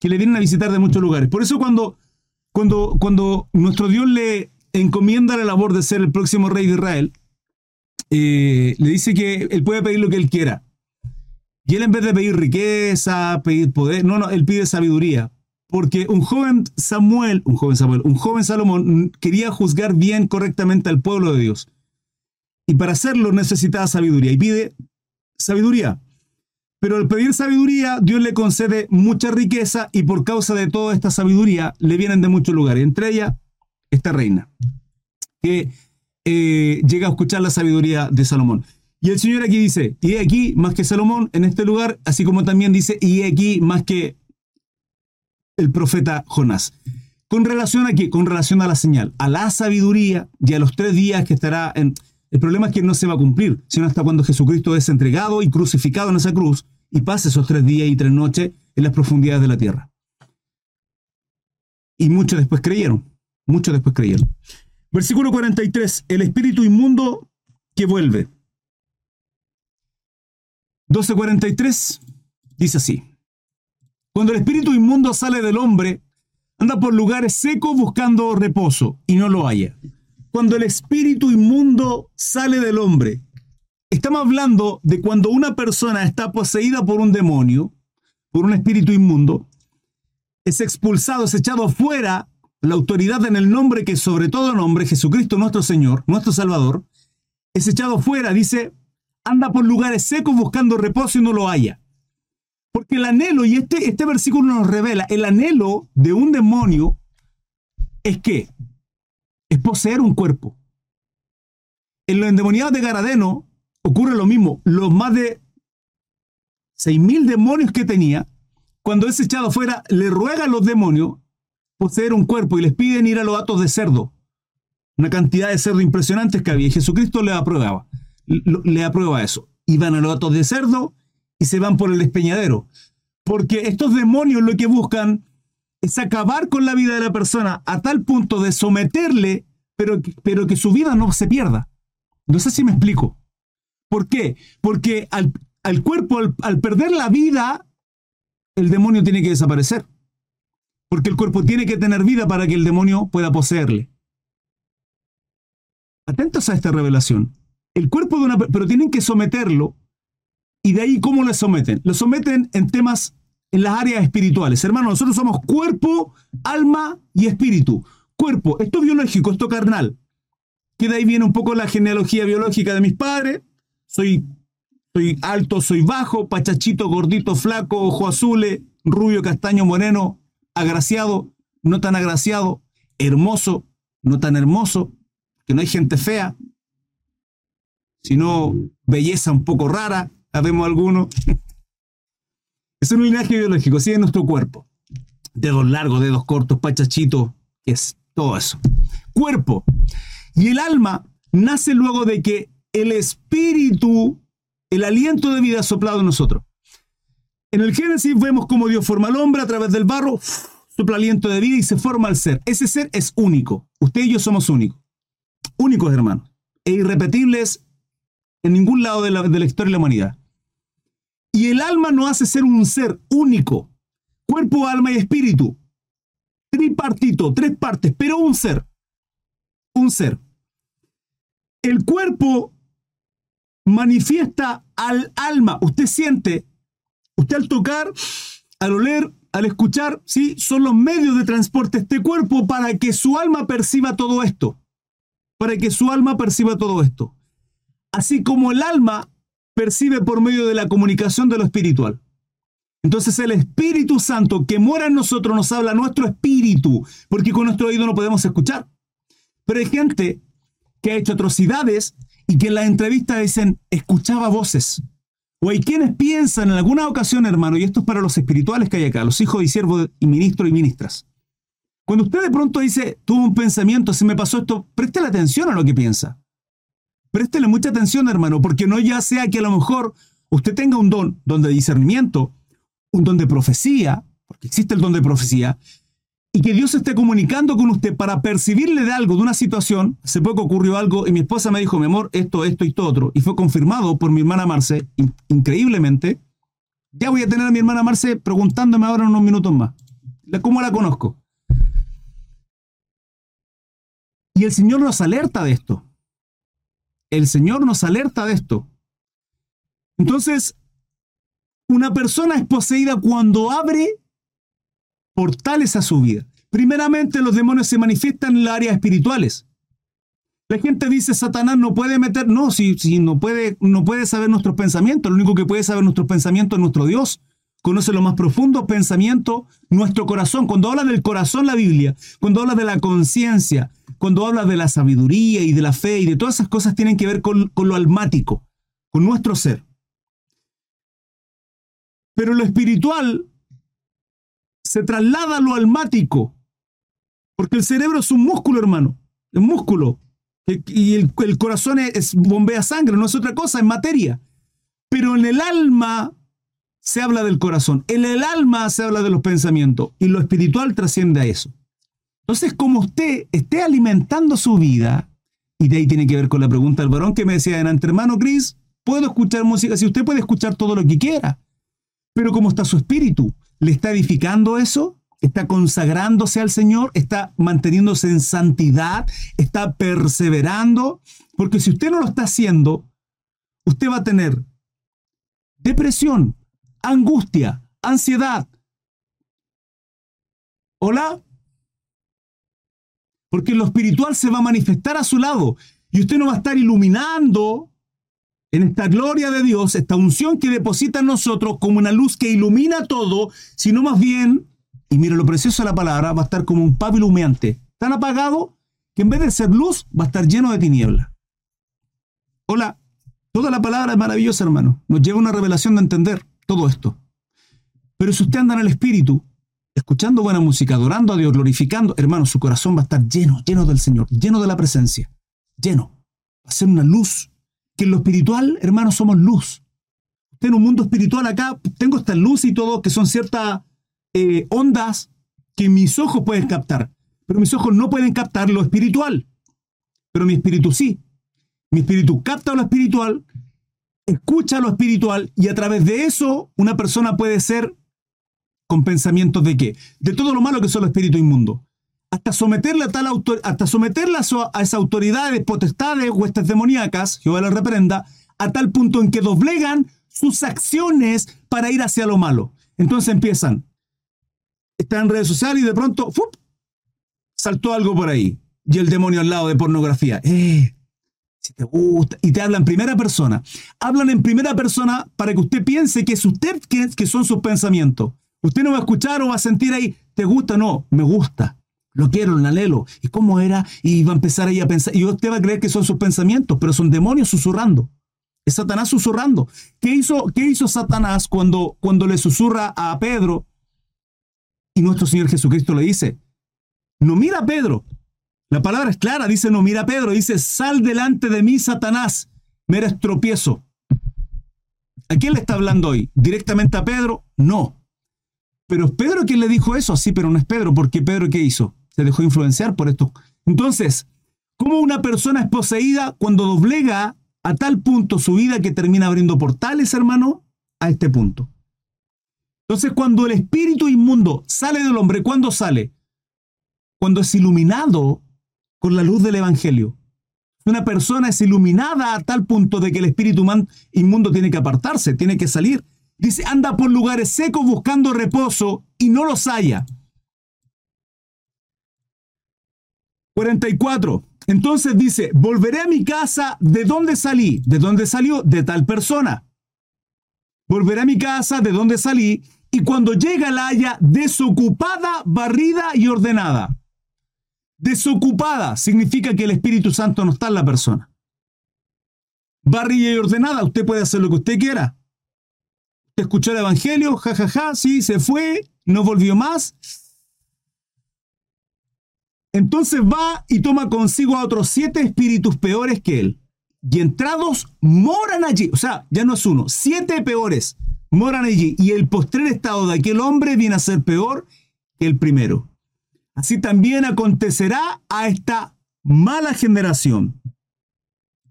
que le vienen a visitar de muchos lugares. Por eso cuando cuando, cuando nuestro Dios le encomienda la labor de ser el próximo rey de Israel, eh, le dice que él puede pedir lo que él quiera. Y él en vez de pedir riqueza, pedir poder, no, no, él pide sabiduría. Porque un joven Samuel, un joven Samuel, un joven Salomón quería juzgar bien, correctamente al pueblo de Dios. Y para hacerlo necesitaba sabiduría. Y pide sabiduría. Pero al pedir sabiduría, Dios le concede mucha riqueza y por causa de toda esta sabiduría le vienen de muchos lugares. Entre ellas, esta reina, que eh, llega a escuchar la sabiduría de Salomón. Y el Señor aquí dice, y aquí más que Salomón en este lugar, así como también dice, y aquí más que el profeta Jonás. Con relación a qué? Con relación a la señal, a la sabiduría y a los tres días que estará en... El problema es que no se va a cumplir, sino hasta cuando Jesucristo es entregado y crucificado en esa cruz y pase esos tres días y tres noches en las profundidades de la tierra. Y muchos después creyeron, muchos después creyeron. Versículo 43, el espíritu inmundo que vuelve. 12.43 dice así. Cuando el espíritu inmundo sale del hombre, anda por lugares secos buscando reposo y no lo haya. Cuando el espíritu inmundo sale del hombre, estamos hablando de cuando una persona está poseída por un demonio, por un espíritu inmundo, es expulsado, es echado fuera la autoridad en el nombre que sobre todo nombre, Jesucristo nuestro Señor, nuestro Salvador, es echado fuera, dice, anda por lugares secos buscando reposo y no lo haya. Porque el anhelo, y este, este versículo nos revela, el anhelo de un demonio es que es poseer un cuerpo. En los endemoniados de Garadeno ocurre lo mismo. Los más de 6.000 demonios que tenía, cuando es echado fuera, le ruegan a los demonios poseer un cuerpo y les piden ir a los atos de cerdo. Una cantidad de cerdo impresionantes que había. Y Jesucristo le aprueba, le aprueba eso. Iban a los atos de cerdo y se van por el despeñadero. Porque estos demonios lo que buscan es acabar con la vida de la persona a tal punto de someterle, pero, pero que su vida no se pierda. No sé si me explico. ¿Por qué? Porque al, cuerpo, al, perder la vida, el demonio tiene que desaparecer. Porque el cuerpo tiene que tener vida para que el demonio pueda poseerle. Atentos a esta revelación. El cuerpo de una... Pero tienen que someterlo y de ahí, ¿cómo le someten? Lo someten en temas, en las áreas espirituales. Hermano, nosotros somos cuerpo, alma y espíritu. Cuerpo, esto biológico, esto carnal. Que de ahí viene un poco la genealogía biológica de mis padres. Soy, soy alto, soy bajo, pachachito, gordito, flaco, ojo azules, rubio, castaño, moreno, agraciado, no tan agraciado, hermoso, no tan hermoso, que no hay gente fea, sino belleza un poco rara, Habemos algunos. Es un linaje biológico, sí, en nuestro cuerpo. Dedos largos, dedos cortos, pachachitos, es todo eso. Cuerpo. Y el alma nace luego de que el espíritu, el aliento de vida soplado en nosotros. En el Génesis vemos cómo Dios forma al hombre a través del barro, sopla aliento de vida y se forma el ser. Ese ser es único. Usted y yo somos únicos. Únicos, hermanos. E irrepetibles en ningún lado de la, de la historia de la humanidad. Y el alma no hace ser un ser único, cuerpo, alma y espíritu. Tripartito, tres partes, pero un ser. Un ser. El cuerpo manifiesta al alma. Usted siente, usted al tocar, al oler, al escuchar, ¿sí? son los medios de transporte este cuerpo para que su alma perciba todo esto. Para que su alma perciba todo esto. Así como el alma percibe por medio de la comunicación de lo espiritual. Entonces el Espíritu Santo que mora en nosotros nos habla nuestro espíritu, porque con nuestro oído no podemos escuchar. Pero hay gente que ha hecho atrocidades y que en la entrevista dicen, escuchaba voces. O hay quienes piensan en alguna ocasión, hermano, y esto es para los espirituales que hay acá, los hijos y siervos y ministros y ministras. Cuando usted de pronto dice, tuvo un pensamiento, se me pasó esto, preste la atención a lo que piensa. Préstele mucha atención, hermano, porque no ya sea que a lo mejor usted tenga un don, don de discernimiento, un don de profecía, porque existe el don de profecía, y que Dios esté comunicando con usted para percibirle de algo, de una situación. Hace poco ocurrió algo y mi esposa me dijo, mi amor, esto, esto y esto otro. Y fue confirmado por mi hermana Marce, increíblemente. Ya voy a tener a mi hermana Marce preguntándome ahora en unos minutos más. ¿Cómo la conozco? Y el Señor nos alerta de esto. El Señor nos alerta de esto. Entonces, una persona es poseída cuando abre portales a su vida. Primeramente, los demonios se manifiestan en las áreas espirituales. La gente dice, Satanás no puede meter, no, si, si no, puede, no puede saber nuestros pensamientos, lo único que puede saber nuestros pensamientos es nuestro Dios. Conoce lo más profundo pensamiento, nuestro corazón. Cuando habla del corazón la Biblia, cuando habla de la conciencia, cuando habla de la sabiduría y de la fe y de todas esas cosas tienen que ver con, lo almático, con nuestro ser. Pero lo espiritual se traslada a lo almático, porque el cerebro es un músculo, hermano, es músculo, y el, corazón es, bombea sangre, no es otra cosa, es materia. Pero en el alma se habla del corazón, en el alma se habla de los pensamientos, y lo espiritual trasciende a eso. Entonces, como usted esté alimentando su vida, y de ahí tiene que ver con la pregunta del varón que me decía en hermano Cris, puedo escuchar música, si usted puede escuchar todo lo que quiera, pero ¿cómo está su espíritu? ¿Le está edificando eso? ¿Está consagrándose al Señor? ¿Está manteniéndose en santidad? ¿Está perseverando? Porque si usted no lo está haciendo, usted va a tener depresión, angustia, ansiedad. ¿Hola? Porque lo espiritual se va a manifestar a su lado y usted no va a estar iluminando en esta gloria de Dios, esta unción que deposita en nosotros como una luz que ilumina todo, sino más bien, y mire lo precioso de la palabra, va a estar como un pábilo humeante, tan apagado que en vez de ser luz, va a estar lleno de tiniebla. Hola, toda la palabra es maravillosa, hermano. Nos lleva una revelación de entender todo esto. Pero si usted anda en el Espíritu, escuchando buena música, adorando a Dios, glorificando, hermano, su corazón va a estar lleno, lleno del Señor, lleno de la presencia, lleno. Va a ser una luz que en lo espiritual, hermanos, somos luz. Usted en un mundo espiritual acá, tengo esta luz y todo, que son ciertas eh, ondas que mis ojos pueden captar. Pero mis ojos no pueden captar lo espiritual. Pero mi espíritu sí. Mi espíritu capta lo espiritual, escucha lo espiritual y a través de eso una persona puede ser con pensamientos de qué? De todo lo malo que son los espíritus inmundos hasta someterla a tal hasta someterla a esas autoridades, potestades, huestes demoníacas, Jehová la reprenda, a tal punto en que doblegan sus acciones para ir hacia lo malo. Entonces empiezan, están en redes sociales y de pronto, ¡fup! saltó algo por ahí. Y el demonio al lado de pornografía. Eh, si te gusta. Y te hablan en primera persona. Hablan en primera persona para que usted piense que es usted que, son sus pensamientos. Usted no va a escuchar o va a sentir ahí, ¿te gusta? No, me gusta. Lo quiero, lo anhelo. ¿Y cómo era? Y va a empezar ahí a pensar. Y usted va a creer que son sus pensamientos, pero son demonios susurrando. Es Satanás susurrando. ¿Qué hizo, qué hizo Satanás cuando, cuando le susurra a Pedro? Y nuestro Señor Jesucristo le dice, no mira a Pedro. La palabra es clara, dice, no mira Pedro. Dice, sal delante de mí, Satanás. Me eres tropiezo. ¿A quién le está hablando hoy? ¿Directamente a Pedro? No. Pero es Pedro quien le dijo eso, sí, pero no es Pedro, porque Pedro ¿qué hizo? se dejó influenciar por esto. Entonces, ¿cómo una persona es poseída cuando doblega a tal punto su vida que termina abriendo portales, hermano? A este punto. Entonces, cuando el espíritu inmundo sale del hombre, ¿cuándo sale? Cuando es iluminado con la luz del Evangelio. Una persona es iluminada a tal punto de que el espíritu inmundo tiene que apartarse, tiene que salir. Dice, anda por lugares secos buscando reposo y no los haya. 44. Entonces dice, volveré a mi casa de donde salí. ¿De dónde salió? De tal persona. Volveré a mi casa de donde salí y cuando llega la haya desocupada, barrida y ordenada. Desocupada significa que el Espíritu Santo no está en la persona. Barrida y ordenada, usted puede hacer lo que usted quiera. Usted escuchó el Evangelio, jajaja, ja, ja, sí, se fue, no volvió más entonces va y toma consigo a otros siete espíritus peores que él. Y entrados moran allí. O sea, ya no es uno, siete peores moran allí. Y el postrer estado de aquel hombre viene a ser peor que el primero. Así también acontecerá a esta mala generación.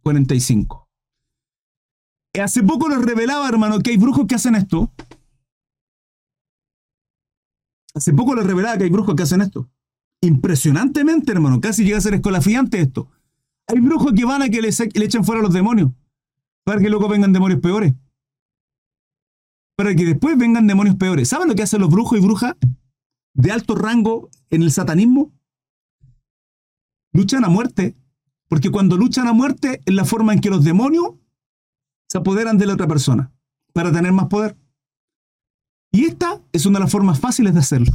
45. Hace poco les revelaba, hermano, que hay brujos que hacen esto. Hace poco les revelaba que hay brujos que hacen esto impresionantemente, hermano, casi llega a ser escolafiante esto. Hay brujos que van a que le, le echen fuera a los demonios, para que luego vengan demonios peores. Para que después vengan demonios peores. ¿Saben lo que hacen los brujos y brujas de alto rango en el satanismo? Luchan a muerte, porque cuando luchan a muerte es la forma en que los demonios se apoderan de la otra persona, para tener más poder. Y esta es una de las formas fáciles de hacerlo.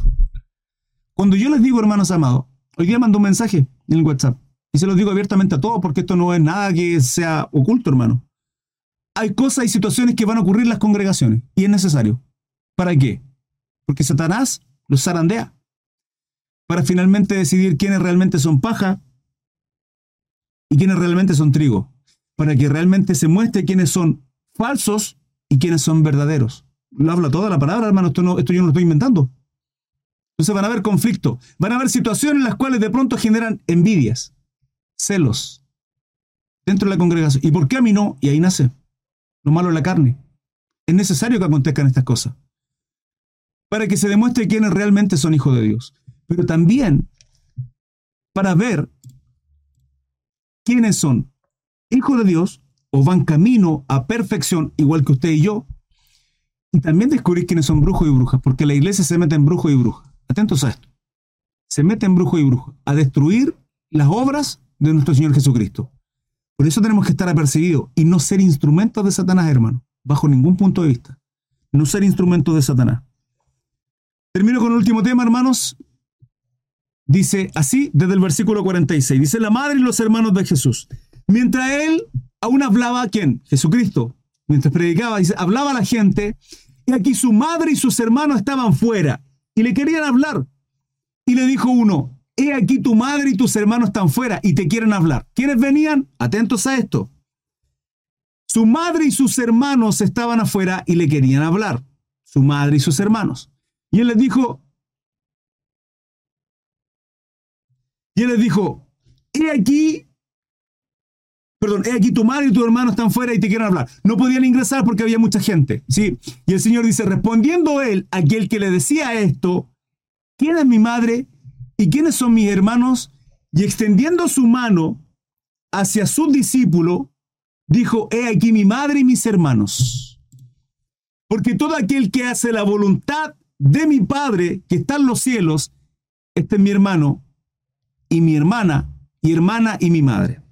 Cuando yo les digo, hermanos amados, hoy día mando un mensaje en el WhatsApp y se los digo abiertamente a todos porque esto no es nada que sea oculto, hermano. Hay cosas y situaciones que van a ocurrir en las congregaciones y es necesario. ¿Para qué? Porque Satanás los zarandea para finalmente decidir quiénes realmente son paja y quiénes realmente son trigo, para que realmente se muestre quiénes son falsos y quiénes son verdaderos. Lo habla toda la palabra, hermano, esto, esto yo no lo estoy inventando. Entonces van a haber conflictos, van a haber situaciones en las cuales de pronto generan envidias, celos dentro de la congregación. ¿Y por qué a mí no? Y ahí nace lo malo de la carne. Es necesario que acontezcan estas cosas para que se demuestre quiénes realmente son hijos de Dios. Pero también para ver quiénes son hijos de Dios o van camino a perfección, igual que usted y yo. Y también descubrir quiénes son brujos y brujas, porque la iglesia se mete en brujos y brujas. Atentos a esto. Se mete en brujo y brujo a destruir las obras de nuestro Señor Jesucristo. Por eso tenemos que estar apercibidos y no ser instrumentos de Satanás, hermano, bajo ningún punto de vista. No ser instrumentos de Satanás. Termino con el último tema, hermanos. Dice así desde el versículo 46. Dice la madre y los hermanos de Jesús. Mientras él aún hablaba, a ¿quién? Jesucristo. Mientras predicaba, dice, hablaba a la gente. Y aquí su madre y sus hermanos estaban fuera y le querían hablar. Y le dijo uno, he aquí tu madre y tus hermanos están fuera y te quieren hablar. ¿Quiénes venían? Atentos a esto. Su madre y sus hermanos estaban afuera y le querían hablar. Su madre y sus hermanos. Y él les dijo, y él les dijo, he aquí, perdón, he aquí tu madre y tu hermano están fuera y te quieren hablar. No podían ingresar porque había mucha gente, ¿sí? Y el Señor dice, respondiendo él, aquel que le decía esto, ¿quién es mi madre y quiénes son mis hermanos? Y extendiendo su mano hacia su discípulo, dijo, he aquí mi madre y mis hermanos. Porque todo aquel que hace la voluntad de mi Padre que está en los cielos, este es mi hermano y mi hermana y hermana y mi madre.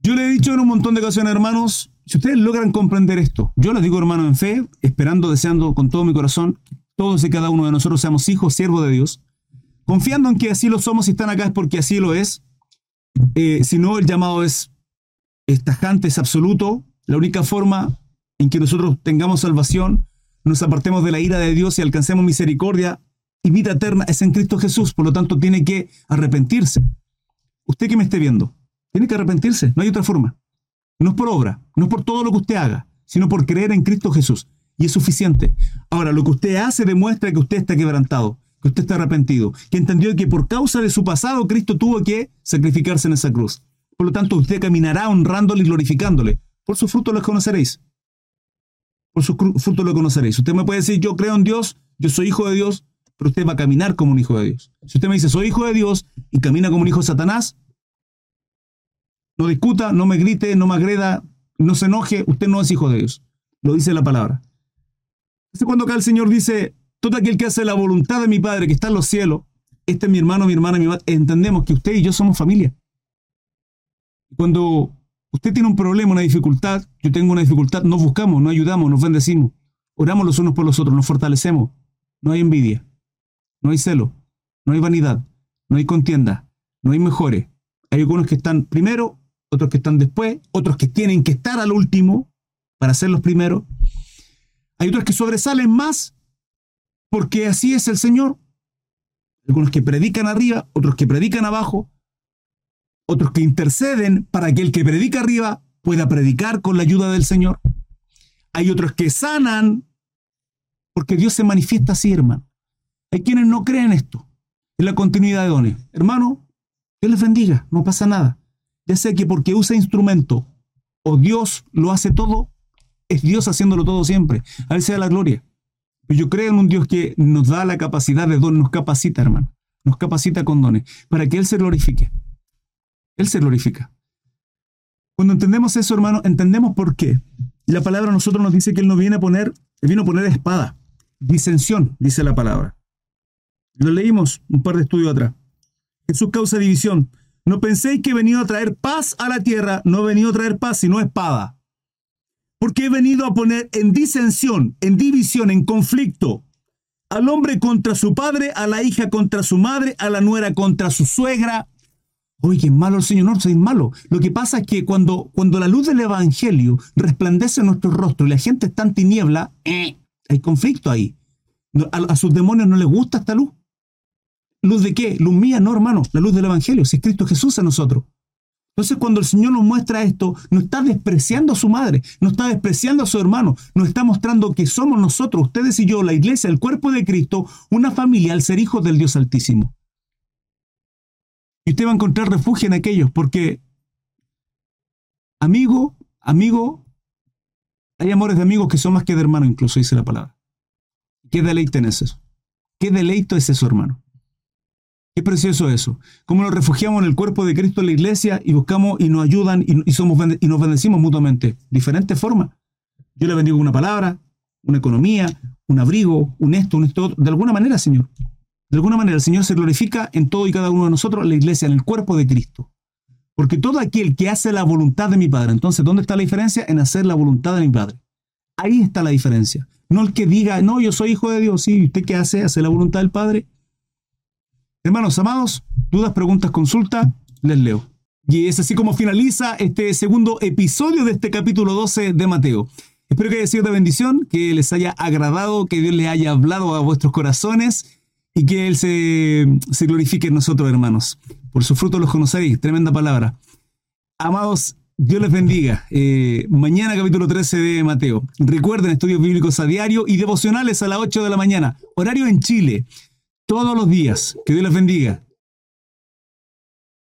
Yo le he dicho en un montón de ocasiones, hermanos, si ustedes logran comprender esto, yo les digo, hermano, en fe, esperando, deseando con todo mi corazón, todos y cada uno de nosotros seamos hijos, siervos de Dios, confiando en que así lo somos y están acá es porque así lo es. Eh, si no, el llamado es, es tajante, es absoluto. La única forma en que nosotros tengamos salvación, nos apartemos de la ira de Dios y alcancemos misericordia y vida eterna es en Cristo Jesús. Por lo tanto, tiene que arrepentirse. Usted que me esté viendo, tiene que arrepentirse, no hay otra forma. No es por obra, no es por todo lo que usted haga, sino por creer en Cristo Jesús. Y es suficiente. Ahora, lo que usted hace demuestra que usted está quebrantado, que usted está arrepentido, que entendió que por causa de su pasado Cristo tuvo que sacrificarse en esa cruz. Por lo tanto, usted caminará honrándole y glorificándole. Por su fruto los conoceréis. Por su fruto lo conoceréis. Usted me puede decir, yo creo en Dios, yo soy hijo de Dios, pero usted va a caminar como un hijo de Dios. Si usted me dice, soy hijo de Dios y camina como un hijo de Satanás, no discuta, no me grite, no me agreda, no se enoje, usted no es hijo de Dios. Lo dice la palabra. Es cuando acá el Señor dice, todo aquel que hace la voluntad de mi Padre que está en los cielos, este es mi hermano, mi hermana, mi madre, entendemos que usted y yo somos familia. Cuando usted tiene un problema, una dificultad, yo tengo una dificultad, nos buscamos, nos ayudamos, nos bendecimos, oramos los unos por los otros, nos fortalecemos. No hay envidia, no hay celo, no hay vanidad, no hay contienda, no hay mejores. Hay algunos que están primero, otros que están después, otros que tienen que estar al último para ser los primeros. Hay otros que sobresalen más porque así es el Señor. Algunos que predican arriba, otros que predican abajo, otros que interceden para que el que predica arriba pueda predicar con la ayuda del Señor. Hay otros que sanan porque Dios se manifiesta así, hermano. Hay quienes no creen esto, en la continuidad de dones. Hermano, Dios les bendiga, no pasa nada. Ya sé que porque usa instrumento o Dios lo hace todo, es Dios haciéndolo todo siempre. A él sea la gloria. Yo creo en un Dios que nos da la capacidad de don, nos capacita, hermano. Nos capacita con dones para que Él se glorifique. Él se glorifica. Cuando entendemos eso, hermano, entendemos por qué. La palabra a nosotros nos dice que Él no viene a poner, Él vino a poner espada. Disensión, dice la palabra. Lo leímos un par de estudios atrás. Jesús causa división. No penséis que he venido a traer paz a la tierra, no he venido a traer paz, sino espada. Porque he venido a poner en disensión, en división, en conflicto, al hombre contra su padre, a la hija contra su madre, a la nuera contra su suegra. Oye, es malo el Señor, no, soy malo. Lo que pasa es que cuando, cuando la luz del Evangelio resplandece en nuestro rostro y la gente está en tiniebla, eh, hay conflicto ahí. a sus demonios no les gusta esta luz. ¿Luz de qué? Luz mía, no, hermano. La luz del Evangelio, si es Cristo Jesús a nosotros. Entonces, cuando el Señor nos muestra esto, no está despreciando a su madre, no está despreciando a su hermano, nos está mostrando que somos nosotros, ustedes y yo, la iglesia, el cuerpo de Cristo, una familia al ser hijos del Dios Altísimo. Y usted va a encontrar refugio en aquellos, porque, amigo, amigo, hay amores de amigos que son más que de hermano, incluso dice la palabra. ¿Qué deleite es eso? ¿Qué deleito es eso, hermano? Qué precioso eso. Cómo nos refugiamos en el cuerpo de Cristo en la iglesia y buscamos y nos ayudan y, somos, y nos bendecimos mutuamente. Diferente forma. Yo le bendigo una palabra, una economía, un abrigo, un esto, un esto. De alguna manera, Señor. De alguna manera, el Señor se glorifica en todo y cada uno de nosotros, la iglesia, en el cuerpo de Cristo. Porque todo aquel que hace la voluntad de mi Padre, entonces, ¿dónde está la diferencia? En hacer la voluntad de mi Padre. Ahí está la diferencia. No el que diga, no, yo soy hijo de Dios, sí, ¿usted qué hace? ¿Hace la voluntad del Padre? Hermanos amados, dudas, preguntas, consulta, les leo. Y es así como finaliza este segundo episodio de este capítulo 12 de Mateo. Espero que haya sido de bendición, que les haya agradado, que Dios les haya hablado a vuestros corazones y que Él se, glorifique en nosotros, hermanos. Por su fruto los conoceréis. Tremenda palabra. Amados, Dios les bendiga. Eh, mañana capítulo 13 de Mateo. Recuerden estudios bíblicos a diario y devocionales a las 8 de la mañana. Horario en Chile todos los días. Que Dios les bendiga.